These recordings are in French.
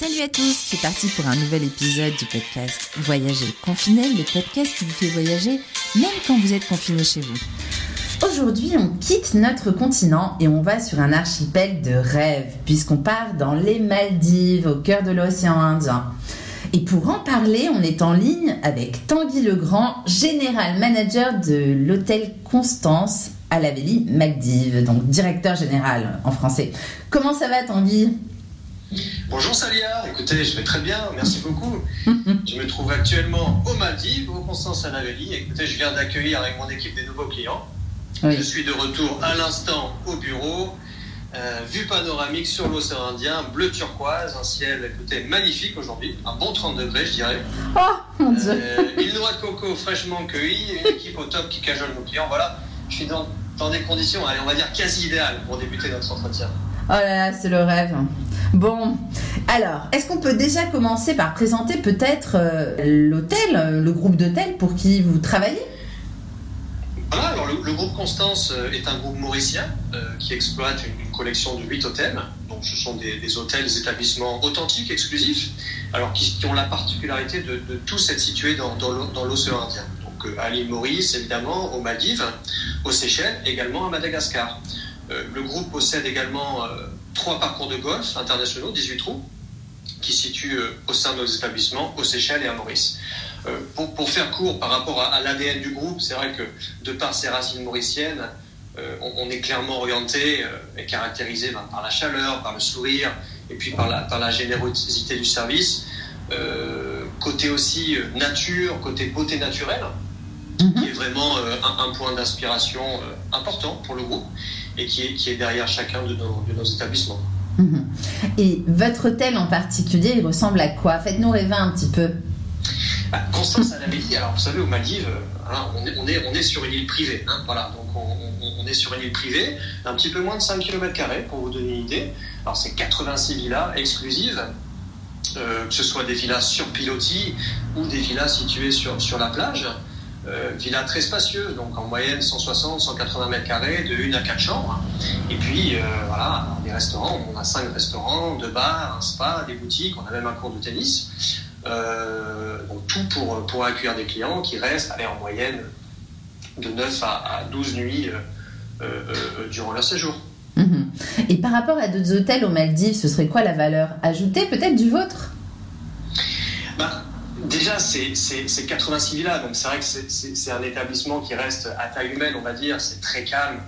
Salut à tous, c'est parti pour un nouvel épisode du podcast Voyager confiné, le podcast qui vous fait voyager même quand vous êtes confiné chez vous. Aujourd'hui, on quitte notre continent et on va sur un archipel de rêve, puisqu'on part dans les Maldives, au cœur de l'océan Indien. Et pour en parler, on est en ligne avec Tanguy Legrand, général manager de l'hôtel Constance à la Maldives, donc directeur général en français. Comment ça va Tanguy? Bonjour Salia, écoutez, je vais très bien, merci beaucoup. je me trouve actuellement aux Maldives, au Constance Vallée. Écoutez, je viens d'accueillir avec mon équipe des nouveaux clients. Je suis de retour à l'instant au bureau. Euh, vue panoramique sur l'océan Indien, bleu turquoise, un ciel écoutez, magnifique aujourd'hui, un bon 30 degrés je dirais. Oh mon dieu euh, Une noix de coco fraîchement cueillie, une équipe au top qui cajole nos clients. Voilà, je suis dans, dans des conditions, allez, on va dire quasi idéales pour débuter notre entretien. Oh là là, c'est le rêve. Bon, alors, est-ce qu'on peut déjà commencer par présenter peut-être euh, l'hôtel, le groupe d'hôtels pour qui vous travaillez? Voilà, alors le, groupe Constance euh, est un groupe mauricien euh, qui exploite une, collection de 8 hôtels. Donc ce sont des, hôtels, des établissements authentiques, exclusifs, alors qui, ont la particularité de, tous être situés dans, dans l'océan Indien. Donc euh, à l'île Maurice, évidemment, aux Maldives, aux Seychelles, également à Madagascar. Le groupe possède également trois parcours de golf internationaux, 18 trous, qui situent au sein de nos établissements aux Seychelles et à Maurice. Euh, pour, faire court par rapport à, l'ADN du groupe, c'est vrai que de par ses racines mauriciennes, euh, on, est clairement orienté euh, et caractérisé ben, par la chaleur, par le sourire et puis par la, générosité du service. côté aussi nature, côté beauté naturelle, vraiment un, point d'inspiration important pour le groupe et qui est, qui est derrière chacun de nos, de nos établissements. Mhm. Et votre hôtel en particulier, il ressemble à quoi? Faites-nous rêver un petit peu. Bah, Constance dit, alors vous savez, aux Maldives, euh, hein, on, est, on, est, on, est, sur une île privée. Hein, voilà, donc on, est sur une île privée, un petit peu moins de 5 km, pour vous donner une idée. Alors c'est 86 villas exclusives, euh, que ce soit des villas sur pilotis ou des villas situées sur, sur la plage. Euh, villas très spacieuses, donc en moyenne 160, 180 mètres carrés, de 1 à 4 chambres. Et puis, euh, voilà, des restaurants, on a 5 restaurants, 2 bars, un spa, des boutiques, on a même un cours de tennis. Euh, donc tout pour, accueillir des clients qui restent allez, en moyenne de 9 à, 12 nuits durant leur séjour. Mhm. Et par rapport à d'autres hôtels aux Maldives, ce serait quoi la valeur ajoutée peut-être du vôtre? Déjà, c'est 86 villas, donc c'est vrai que c'est un établissement qui reste à taille humaine, on va dire, c'est très calme,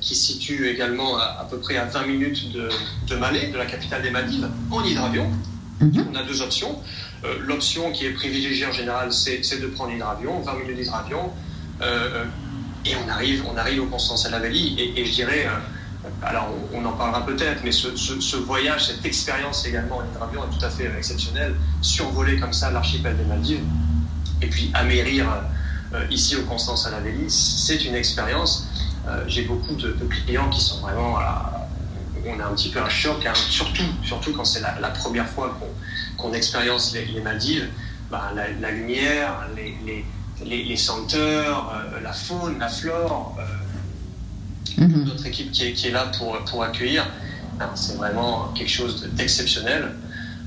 qui se situe également à, peu près à 20 minutes de, de Malais, de la capitale des Maldives, en hydravion. Mhm. On a deux options. Euh, l'option qui est privilégiée en général, c'est de prendre l'hydravion, 20 minutes d'hydravion, euh, et on arrive, on arrive au Constance à la Et, et je dirais, euh, alors on, en parlera peut-être, mais ce, voyage, cette expérience également en hydravion est tout à fait exceptionnelle. Survoler comme ça l'archipel des Maldives, et puis amérir ici au Constance à la c'est une expérience. J'ai beaucoup de, clients qui sont vraiment on a un petit peu un choc, hein, surtout, surtout quand c'est la, première fois qu'on expérience les, Maldives, bah, la, lumière, les, senteurs, euh, la faune, la flore, euh, mhm. notre équipe qui est, qui est, là pour, pour accueillir, ben, c'est vraiment quelque chose d'exceptionnel.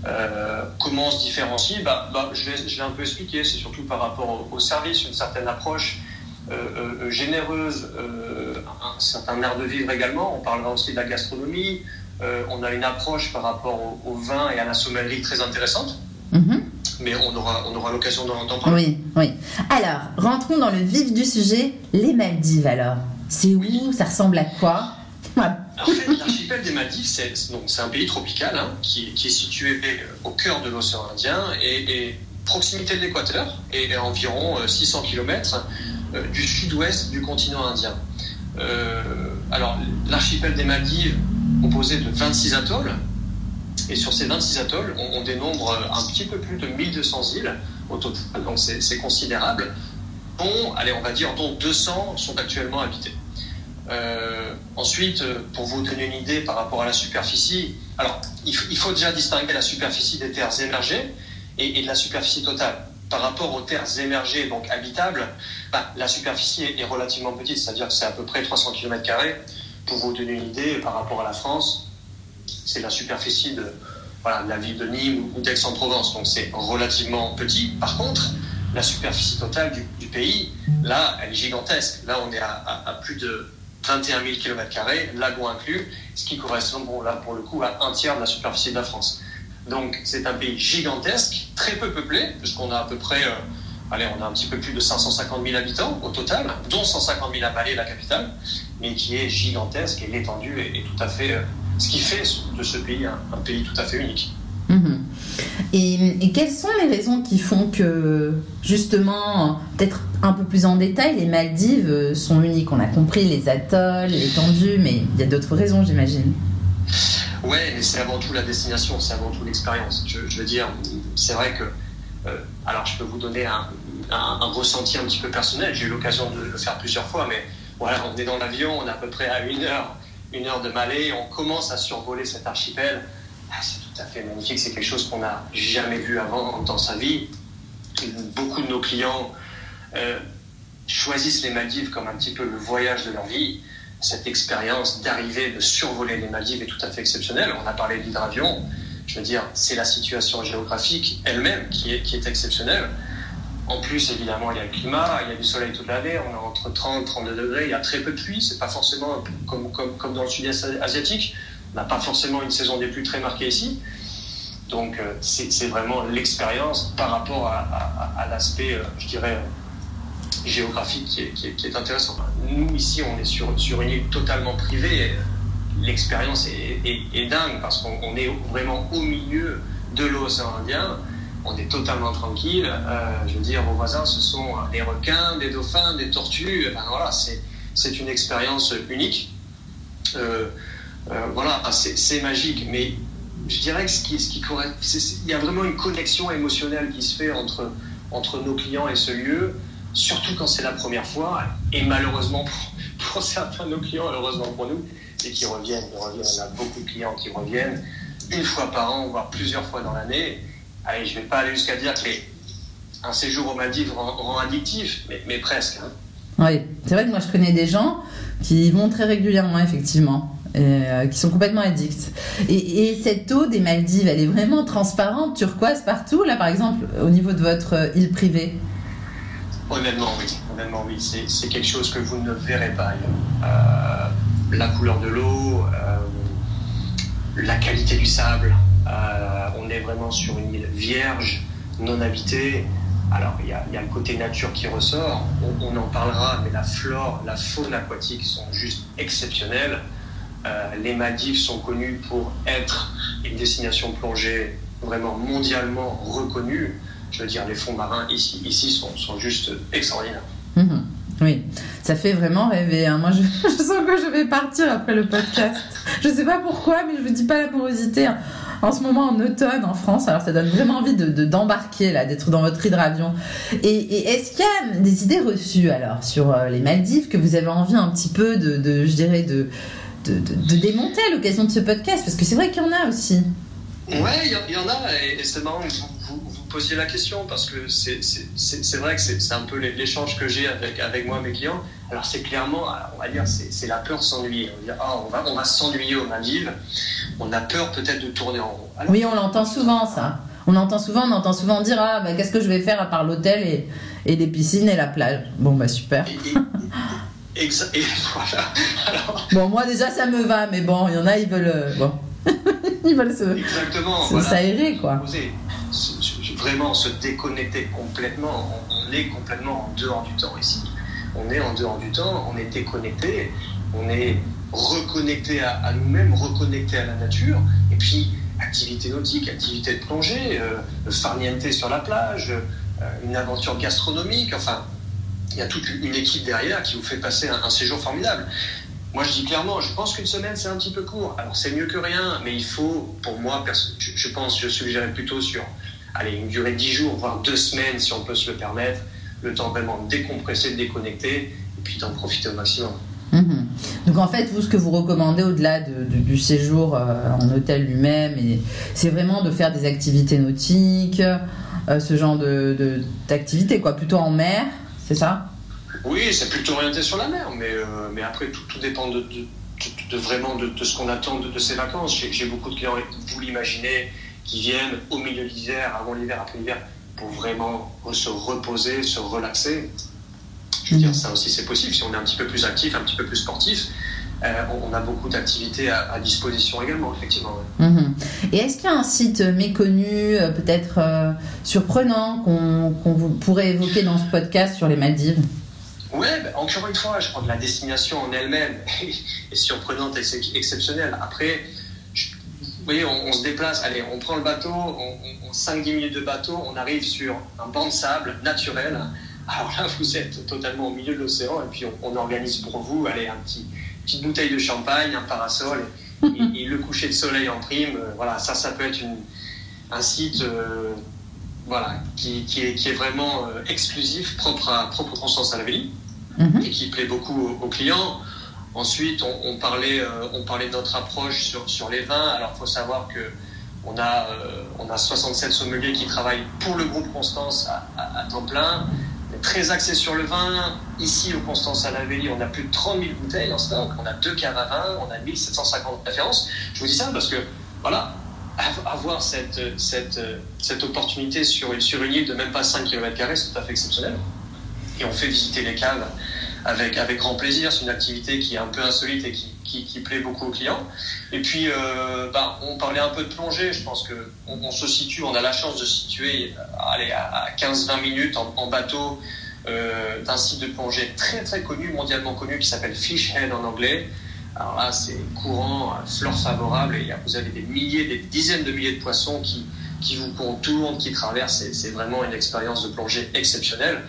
Euh, comment on se différencie? Bah, bah, je, vais, je, vais, un peu expliquer, c'est surtout par rapport au, service, une certaine approche généreuse, un certain air de vivre également. On parlera aussi de la gastronomie. Euh, on a une approche par rapport au, vin et à la sommellerie très intéressante. Mhm. Mais on aura, on aura l'occasion d'en parler. Oui, oui. Alors, rentrons dans le vif du sujet. Les Maldives, alors. C'est où Ça ressemble à quoi? En fait, l'archipel des Maldives, c'est un pays tropical hein, qui, est situé au cœur de l'océan Indien et, proximité de l'équateur et, environ 600 euh, km euh, du sud-ouest du continent indien. Euh, alors, l'archipel des Maldives, composé de 26 atolls, et sur ces 26 atolls, on, dénombre un petit peu plus de 1200 îles au total, donc c'est considérable, dont, allez, on va dire, dont 200 sont actuellement habitées. Euh, ensuite, pour vous donner une idée par rapport à la superficie, alors il, faut déjà distinguer la superficie des terres émergées et de la superficie totale par rapport aux terres émergées, donc habitables, bah, la superficie est, relativement petite, c'est-à-dire que c'est à peu près 300 km. Pour vous donner une idée, par rapport à la France, c'est la superficie de, voilà, la ville de Nîmes ou d'Aix-en-Provence. Donc c'est relativement petit. Par contre, la superficie totale du, pays, là, elle est gigantesque. Là, on est à, plus de 21 000 km, lagon inclus, ce qui correspond, bon, là, pour le coup, à un tiers de la superficie de la France. Donc, c'est un pays gigantesque, très peu peuplé, puisqu'on a à peu près, euh, allez, on a un petit peu plus de 550 000 habitants au total, dont 150 000 à Paris, la capitale, mais qui est gigantesque et l'étendue est, tout à fait, euh, ce qui fait de ce pays un pays tout à fait unique. Mhm. Et, quelles sont les raisons qui font que, justement, peut-être un peu plus en détail, les Maldives sont uniques? On a compris les atolls, l'étendue, mais il y a d'autres raisons, j'imagine. Ouais, mais c'est avant tout la destination, c'est avant tout l'expérience. Je, veux dire, c'est vrai que. Euh, alors, je peux vous donner un, ressenti un petit peu personnel. J'ai eu l'occasion de le faire plusieurs fois, mais voilà, on est dans l'avion, on est à peu près à une heure, une heure de Malais, on commence à survoler cet archipel. Ah, ça fait magnifique. C'est quelque chose qu'on n'a jamais vu avant dans sa vie. Beaucoup de nos clients euh, choisissent les Maldives comme un petit peu le voyage de leur vie. Cette expérience d'arriver, de survoler les Maldives est tout à fait exceptionnelle. On a parlé de l'hydravion. Je veux dire, c'est la situation géographique elle-même qui est, exceptionnelle. En plus, évidemment, il y a le climat, il y a du soleil toute l'année, on est entre 30 et 32 degrés, il y a très peu de pluie, c'est pas forcément comme, comme dans le sud-est asiatique. N'a pas forcément une saison des pluies très marquée ici. Donc euh, c'est vraiment l'expérience par rapport à, l'aspect, euh, je dirais, géographique qui est, qui, est, intéressant. Nous, ici, on est sur, sur une île totalement privée. L'expérience est, dingue parce qu'on est vraiment au milieu de l'océan Indien. On est totalement tranquille. Euh, je veux dire, vos voisins, ce sont des requins, des dauphins, des tortues. voilà, c'est une expérience unique. Euh, voilà, c'est magique, mais je dirais que ce qui, ce qui il y a vraiment une connexion émotionnelle qui se fait entre, entre nos clients et ce lieu, surtout quand c'est la première fois, et malheureusement pour, certains de nos clients, heureusement pour nous, et qui reviennent, reviennent, on a beaucoup de clients qui reviennent une fois par an, voire plusieurs fois dans l'année. Allez, je ne vais pas aller jusqu'à dire que un séjour au Maldives rend, addictif, mais, presque. Hein. Oui, c'est vrai que moi je connais des gens qui vont très régulièrement, effectivement. Euh, qui sont complètement addicts. Et, cette eau des Maldives, elle est vraiment transparente, turquoise partout, là par exemple, au niveau de votre euh, île privée? Honnêtement, oui. Honnêtement, oui. C'est quelque chose que vous ne verrez pas euh, la couleur de l'eau, la qualité du sable. on est vraiment sur une île vierge, non habitée. Alors, il y, a, le côté nature qui ressort, on, on, en parlera, mais la flore, la faune aquatique sont juste exceptionnelles. Euh, les Maldives sont connues pour être une destination plongée vraiment mondialement reconnue. Je veux dire, les fonds marins ici, sont, juste extraordinaires. Mhm. oui, ça fait vraiment rêver. Hein. Moi, je, sens que je vais partir après le podcast. Je ne sais pas pourquoi, mais je ne dis pas la morosité. Hein. En ce moment, en automne, en France, alors ça donne vraiment envie de d'embarquer là, d'être dans votre hydravion. Et, est-ce qu'il y a des idées reçues alors sur euh, les Maldives que vous avez envie un petit peu de je dirais, de de, démonter à l'occasion de ce podcast Parce que c'est vrai qu'il y en a aussi. Ouais, il y, en a, et, c'est marrant que vous, vous, posiez la question, parce que c'est vrai que c'est un peu l'échange que j'ai avec, avec moi, mes clients. Alors c'est clairement, on va dire, c'est la peur s'ennuyer. On, ah, on va, on va s'ennuyer Maldives, on a peur peut-être de tourner en rond. oui, on l'entend souvent ça. On entend souvent, on entend souvent dire ah bah, qu'est-ce que je vais faire à part l'hôtel et, et les piscines et la plage? Bon bah super. Et voilà. Bon, moi déjà ça me va, mais bon, il y en a, ils veulent. Euh, bon. ils veulent se. Exactement. S'aérer, quoi. Vraiment se déconnecter complètement. On est complètement en dehors du temps ici. On est en dehors du temps, on est déconnecté, on est reconnecté à, nous-mêmes, reconnecté à la nature. Et puis, activité nautique, activité de plongée, euh, farniente sur la plage, euh, une aventure gastronomique, enfin il y a toute une équipe derrière qui vous fait passer un, séjour formidable. Moi, je dis clairement, je pense qu'une semaine, c'est un petit peu court. Alors, c'est mieux que rien, mais il faut, pour moi, je pense, je suggérerais plutôt sur allez, une durée de 10 jours, voire 2 semaines, si on peut se le permettre, le temps vraiment de décompresser, de déconnecter, et puis d'en profiter au maximum. Mhm. Donc en fait, vous, ce que vous recommandez au-delà du séjour euh, en hôtel lui-même, c'est vraiment de faire des activités nautiques, euh, ce genre d'activités, de, quoi, plutôt en mer, c'est ça? Oui, c'est plutôt orienté sur la mer, mais, euh, mais après, tout, tout dépend de, de, de, vraiment de, ce qu'on attend de, ces vacances. J'ai beaucoup de clients, vous l'imaginez, qui viennent au milieu de l'hiver, avant l'hiver, après l'hiver, pour vraiment se reposer, se relaxer. Je veux dire, ça aussi c'est possible si on est un petit peu plus actif, un petit peu plus sportif. Euh, on a beaucoup d'activités à, disposition également, effectivement. Mhm. Et est-ce qu'il y a un site méconnu, euh, peut-être euh, surprenant, qu'on pourrait évoquer dans ce podcast sur les Maldives? Oui, ben, encore une fois, je crois que la destination en elle-même est surprenante et exceptionnelle. Après, vous voyez, on, se déplace, allez, on prend le bateau, on, 5-10 minutes de bateau, on arrive sur un banc de sable naturel. Alors là, vous êtes totalement au milieu de l'océan et puis on, organise pour vous, allez, un petit, petite bouteille de champagne, un parasol et, le coucher de soleil en prime. Euh, voilà, ça, ça peut être une, un site euh, voilà, qui, qui, est, qui, est, vraiment euh, exclusif, propre, à, propre au Constance à la mm et qui plaît beaucoup aux, clients. Ensuite, on, parlait, on parlait de notre approche sur, sur les vins. Alors, il faut savoir que on a, on a 67 sommeliers qui travaillent pour le groupe Constance à, à temps plein très axé sur le vin. Ici, au Constance à Lavelli, on a plus de 30 000 bouteilles en stock. On a deux caves à vin, on a 1750 références. Je vous dis ça parce que, voilà, avoir cette, cette, opportunité sur, sur une île de même pas 5 km, c'est tout à fait exceptionnel. Et on fait visiter les caves avec, avec grand plaisir. C'est une activité qui est un peu insolite et qui, qui, plaît beaucoup aux clients. Et puis, euh, bah, on parlait un peu de plongée. Je pense que on, se situe, on a la chance de se situer allez, à 15-20 minutes en, bateau euh, d'un site de plongée très très connu, mondialement connu, qui s'appelle Fishhead en anglais. Alors là, c'est courant, flore favorable, et vous avez des milliers, des dizaines de milliers de poissons qui, qui vous contournent, qui traversent. C'est vraiment une expérience de plongée exceptionnelle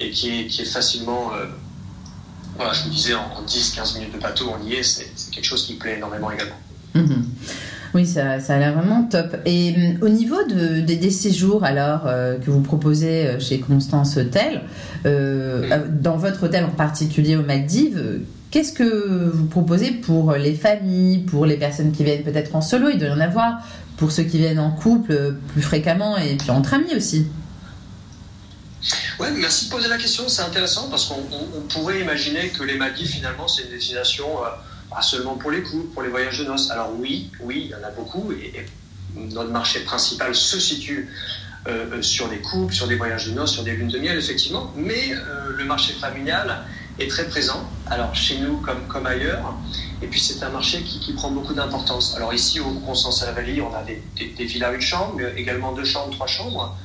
et qui est, facilement euh, voilà, je vous disais, en, 10-15 minutes de bateau, on y est, c'est quelque chose qui plaît énormément également. Mhm. Oui, ça, ça a l'air vraiment top. Et hum, au niveau de, des séjours alors euh, que vous proposez euh, chez Constance Hotel, euh, dans votre hôtel en particulier au Maldives, qu'est-ce que vous proposez pour les familles, pour les personnes qui viennent peut-être en solo, il doit y en avoir, pour ceux qui viennent en couple plus fréquemment et puis entre amis aussi Ouais, merci de poser la question, c'est intéressant parce qu'on pourrait imaginer que les Maldives, finalement, c'est une destination euh, pas seulement pour les couples, pour les voyages de noces. Alors oui, oui, il y en a beaucoup et, notre marché principal se situe euh, euh, sur des couples, sur des voyages de noces, sur des lunes de miel, effectivement, mais le marché familial est très présent, alors chez nous comme, comme ailleurs, et puis c'est un marché qui, qui prend beaucoup d'importance. Alors ici, au Constance à la Vallée, on a des, des, villas une chambre, mais également deux chambres, trois chambres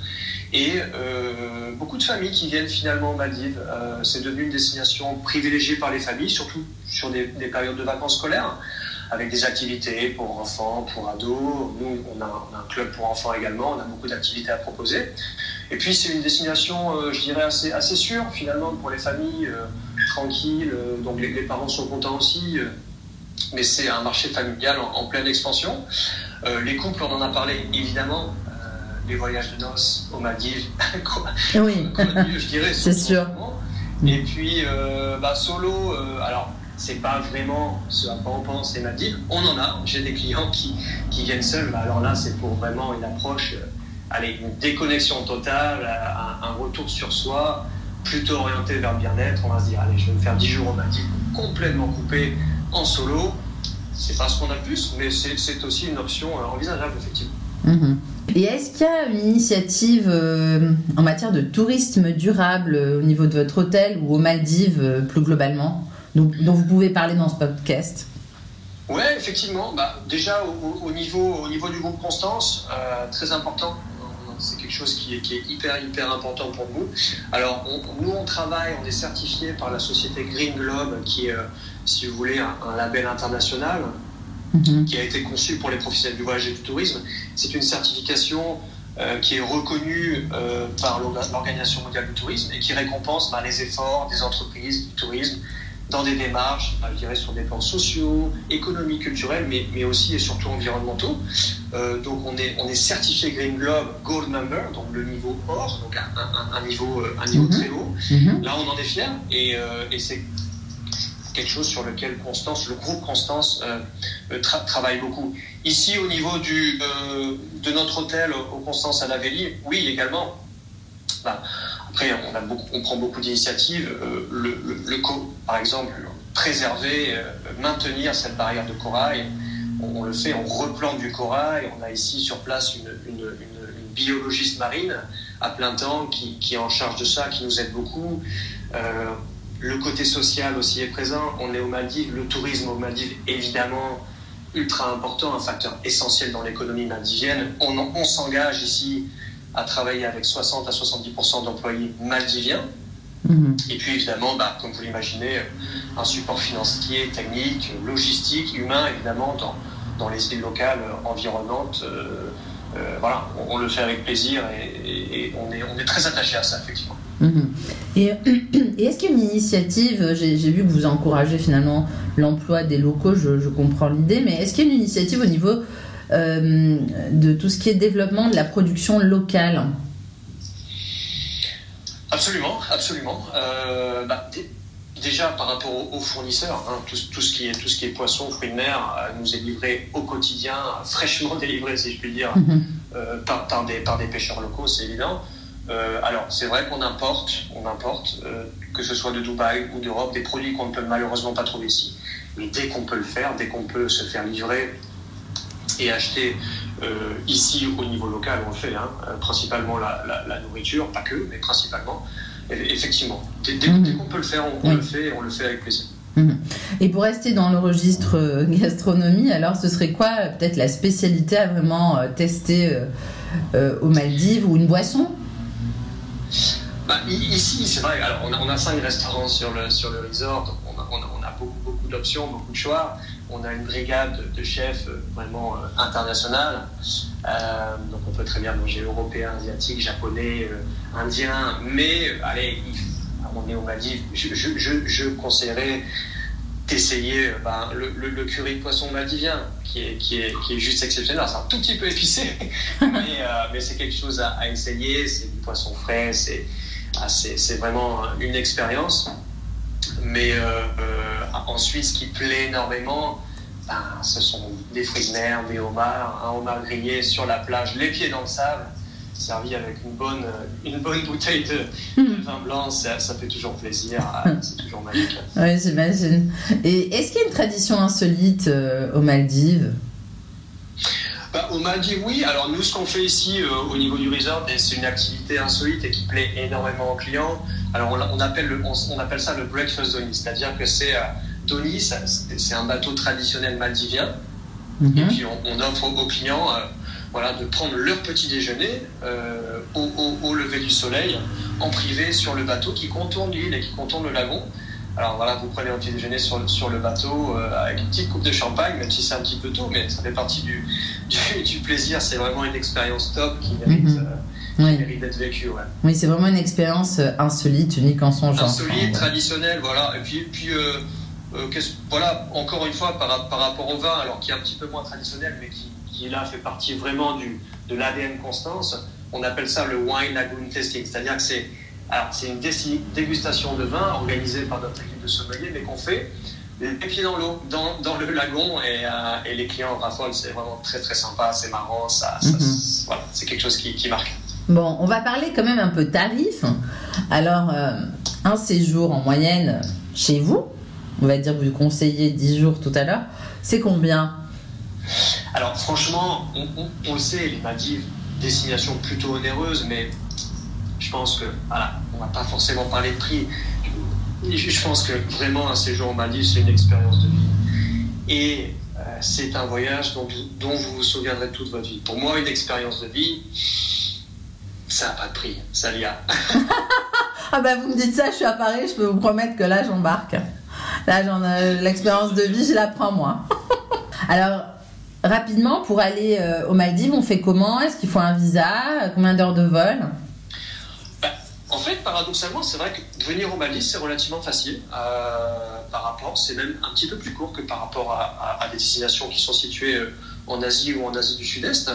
et euh, beaucoup de familles qui viennent finalement aux Maldives. Euh, c'est devenu une destination privilégiée par les familles, surtout sur des, périodes de vacances scolaires, avec des activités pour enfants, pour ados. Nous, on a, un club pour enfants également, on a beaucoup d'activités à proposer. Et puis c'est une destination, euh, je dirais, assez, sûre finalement pour les familles, tranquilles, donc les, parents sont contents aussi. mais c'est un marché familial en pleine expansion. les couples, on en a parlé évidemment, les voyages de noces aux Maldives. oui, je dirais. C'est sûr. Et puis, euh, bah, solo, euh, alors, c'est pas vraiment ce à quoi on pense les Maldives. On en a. J'ai des clients qui, qui viennent seuls. Bah, alors là, c'est pour vraiment une approche, euh, allez, une déconnexion totale, un, retour sur soi, plutôt orienté vers le bien-être. On va se dire, allez, je vais me faire 10 jours aux Maldives complètement coupé en solo. C'est pas ce qu'on a le plus, mais c'est aussi une option envisageable, effectivement. Mhm. Et est-ce qu'il y a une initiative euh, en matière de tourisme durable euh, au niveau de votre hôtel ou aux Maldives euh, plus globalement, dont, vous pouvez parler dans ce podcast? Oui, effectivement. Bah, déjà, au, niveau, au niveau du groupe Constance, très important. C'est quelque chose qui est, hyper, hyper important pour nous. Alors, nous, on travaille, on est certifié par la société Green Globe, qui est, si vous voulez, un label international Mhm. qui a été conçu pour les professionnels du voyage et du tourisme. C'est une certification euh, qui est reconnue euh, par l'Organisation mondiale du tourisme et qui récompense bah, les efforts des entreprises du tourisme dans des démarches, bah, je dirais, sur des plans sociaux, économiques, culturels, mais, mais aussi et surtout environnementaux. Euh, donc on est, on est certifié Green Globe Gold Member, donc le niveau or, donc un, un, niveau, un niveau mhm. très haut. Mhm. Là, on en est fier et, et c'est quelque chose sur lequel Constance, le groupe Constance, euh, euh, travaille beaucoup. Ici, au niveau euh, de notre hôtel au Constance à Lavelli, oui, également. Bah, après, on, prend beaucoup d'initiatives. le, le, par exemple, préserver, maintenir cette barrière de corail. on, le fait, on replante du corail. On a ici sur place une, biologiste marine à plein temps qui, est en charge de ça, qui nous aide beaucoup. Le côté social aussi est présent. On est aux Maldives, le tourisme aux Maldives, évidemment, ultra important, un facteur essentiel dans l'économie maldivienne. On, on s'engage ici à travailler avec 60 à 70% d'employés maldiviens. Mhm. Et puis évidemment, bah, comme vous l'imaginez, un support financier, technique, logistique, humain, évidemment, dans, dans les îles locales environnantes. Euh, euh, voilà, on, le fait avec plaisir et, on, est, on est très attaché à ça, effectivement. Mhm. Et, et est-ce qu'il y a une initiative, j'ai vu que vous encouragez finalement l'emploi des locaux, je, je comprends l'idée, mais est-ce qu'il y a une initiative au niveau euh, de tout ce qui est développement de la production locale? Absolument, absolument. Euh, bah, déjà par rapport aux, fournisseurs, hein, tout, ce qui est, tout ce qui est poisson, fruits de mer, euh, nous est livré au quotidien, fraîchement délivré, si je puis dire, mhm. par, par, des, par des pêcheurs locaux, c'est évident. Alors, c'est vrai qu'on importe, on importe, que ce soit de Dubaï ou d'Europe, des produits qu'on ne peut malheureusement pas trouver ici. Mais dès qu'on peut le faire, dès qu'on peut se faire livrer et acheter euh, ici au niveau local, on le fait, hein, euh, principalement la, nourriture, pas que, mais principalement. effectivement, dès, mhm. qu'on peut le faire, on, le fait et on le fait avec plaisir. Mhm. Et pour rester dans le registre euh, gastronomie, alors ce serait quoi peut-être la spécialité à vraiment tester aux Maldives ou une boisson? Bah, Ici, c'est vrai, alors on a, on cinq restaurants sur le, sur le resort, on a, on a beaucoup, beaucoup d'options, beaucoup de choix on a une brigade de chefs euh, vraiment euh, internationale. Euh, donc on peut très bien manger européen, asiatique, japonais, indien, mais allez, on est au Maldives, je, conseillerais d'essayer ben, le, curry de poisson maldivien, qui est, qui est, qui est juste exceptionnel. C'est un tout petit peu épicé, mais, c'est quelque chose à, essayer. C'est du poisson frais, ah, c'est vraiment une expérience. Mais ensuite, ce qui plaît énormément, ben, ce sont des fruits de mer, des homards, un homard grillé sur la plage, les pieds dans le sable, servi avec une bonne, une bonne bouteille de, hmm. vin blanc, ça, fait toujours plaisir, hmm. c'est toujours magique. Oui, j'imagine. Et est-ce qu'il y a une tradition insolite euh, aux Maldives? Bah, Maldives, oui. Alors nous, ce qu'on fait ici euh, au niveau du resort, c'est une activité insolite et qui plaît énormément aux clients. Alors on, appelle, le, on, appelle ça le breakfast donny, c'est-à-dire que c'est euh, Tony, c'est un bateau traditionnel maldivien. Mhm. Et puis on, offre aux clients euh, voilà, de prendre leur petit déjeuner euh, au, lever du soleil en privé sur le bateau qui contourne l'île et qui contourne le lagon. Alors voilà, vous prenez un petit déjeuner sur, sur le bateau euh, avec une petite coupe de champagne, même si c'est un petit peu tôt, mais ça fait partie du, du, plaisir. C'est vraiment une expérience top qui mérite. Mhm. d'être vécue. Oui, c'est vraiment une expérience insolite, unique en son genre. Insolite, traditionnelle, voilà. Et puis, puis euh, voilà, encore une fois, par, rapport au vin, alors qui est un petit peu moins traditionnel, mais qui, là fait partie vraiment du, de l'ADN Constance, on appelle ça le wine lagoon tasting, c'est-à-dire que c'est c'est une dégustation de vin organisée par notre équipe de sommelier, mais qu'on fait les pieds dans l'eau, dans, dans, le lagon, et, euh, et, les clients raffolent. C'est vraiment très très sympa, c'est marrant, ça, mhm. voilà, c'est quelque chose qui, qui, marque. Bon, on va parler quand même un peu tarif. Alors, euh, un séjour en moyenne chez vous, on va dire, vous conseillez 10 jours tout à l'heure, c'est combien? Alors franchement, on, le sait, les Maldives, destination plutôt onéreuse, mais je pense que, voilà, on va pas forcément parler de prix. Je pense que vraiment un séjour en Maldives, c'est une expérience de vie. Et euh, c'est un voyage dont, vous vous souviendrez toute votre vie. Pour moi, une expérience de vie, ça n'a pas de prix. Ça y a. ah bah vous me dites ça, je suis à Paris, je peux vous promettre que là, j'embarque. Là, j'en l'expérience de vie, je la prends moi. Alors, rapidement, pour aller euh, aux Maldives, on fait comment? Est-ce qu'il faut un visa? Combien d'heures de vol? En fait, paradoxalement, c'est vrai que venir aux Maldives, c'est relativement facile euh, par rapport, c'est même un petit peu plus court que par rapport à, des destinations qui sont situées euh, en Asie ou en Asie du Sud-Est.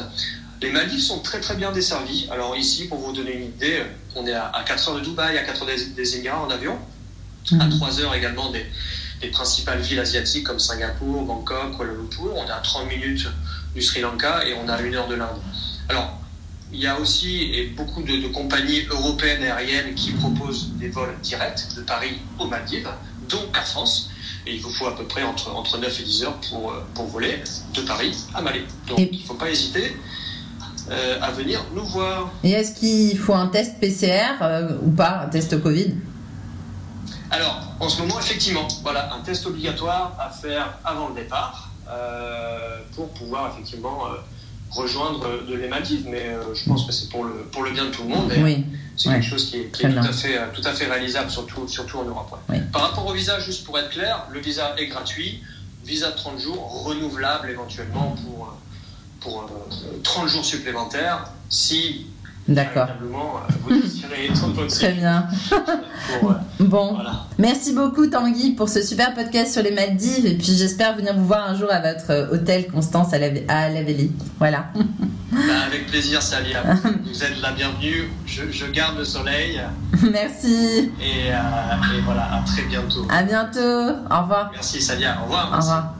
Les Maldives sont très très bien desservies. Alors ici, pour vous donner une idée, on est à, 4 heures de Dubaï, à 4 heures des, Émirats en avion, à 3 mhm. heures également des, les principales villes asiatiques comme Singapour, Bangkok, Kuala Lumpur. On est à 30 minutes du Sri Lanka et on a une heure de l'Inde. Alors, il y a aussi et beaucoup de, compagnies européennes aériennes qui proposent des vols directs de Paris aux Maldives, dont Air France. Et il vous faut à peu près entre, entre 9 et 10 heures pour, pour voler de Paris à Malais. Donc il ne faut pas hésiter à venir nous voir. Et est-ce qu'il faut un test PCR ou pas, un test Covid? Alors, en ce moment, effectivement, voilà, un test obligatoire à faire avant le départ euh, pour pouvoir effectivement euh, rejoindre de les Maldives. Mais euh, je pense que c'est pour le, pour le bien de tout le monde. oui. C'est quelque chose qui est, tout, à fait, tout à fait réalisable, surtout, surtout en Europe. Par rapport au visa, juste pour être clair, le visa est gratuit. Visa de 30 jours, renouvelable éventuellement pour, pour 30 jours supplémentaires si D'accord. Très bien. bon, merci beaucoup Tanguy pour ce super podcast sur les Maldives et puis j'espère venir vous voir un jour à votre hôtel Constance à la, à la Voilà. Bah, avec plaisir Salia. Vous êtes la bienvenue. Je, garde le soleil. Merci. Et, euh, et, voilà, à très bientôt. À bientôt. Au revoir. Merci Salia. Au revoir. Au revoir.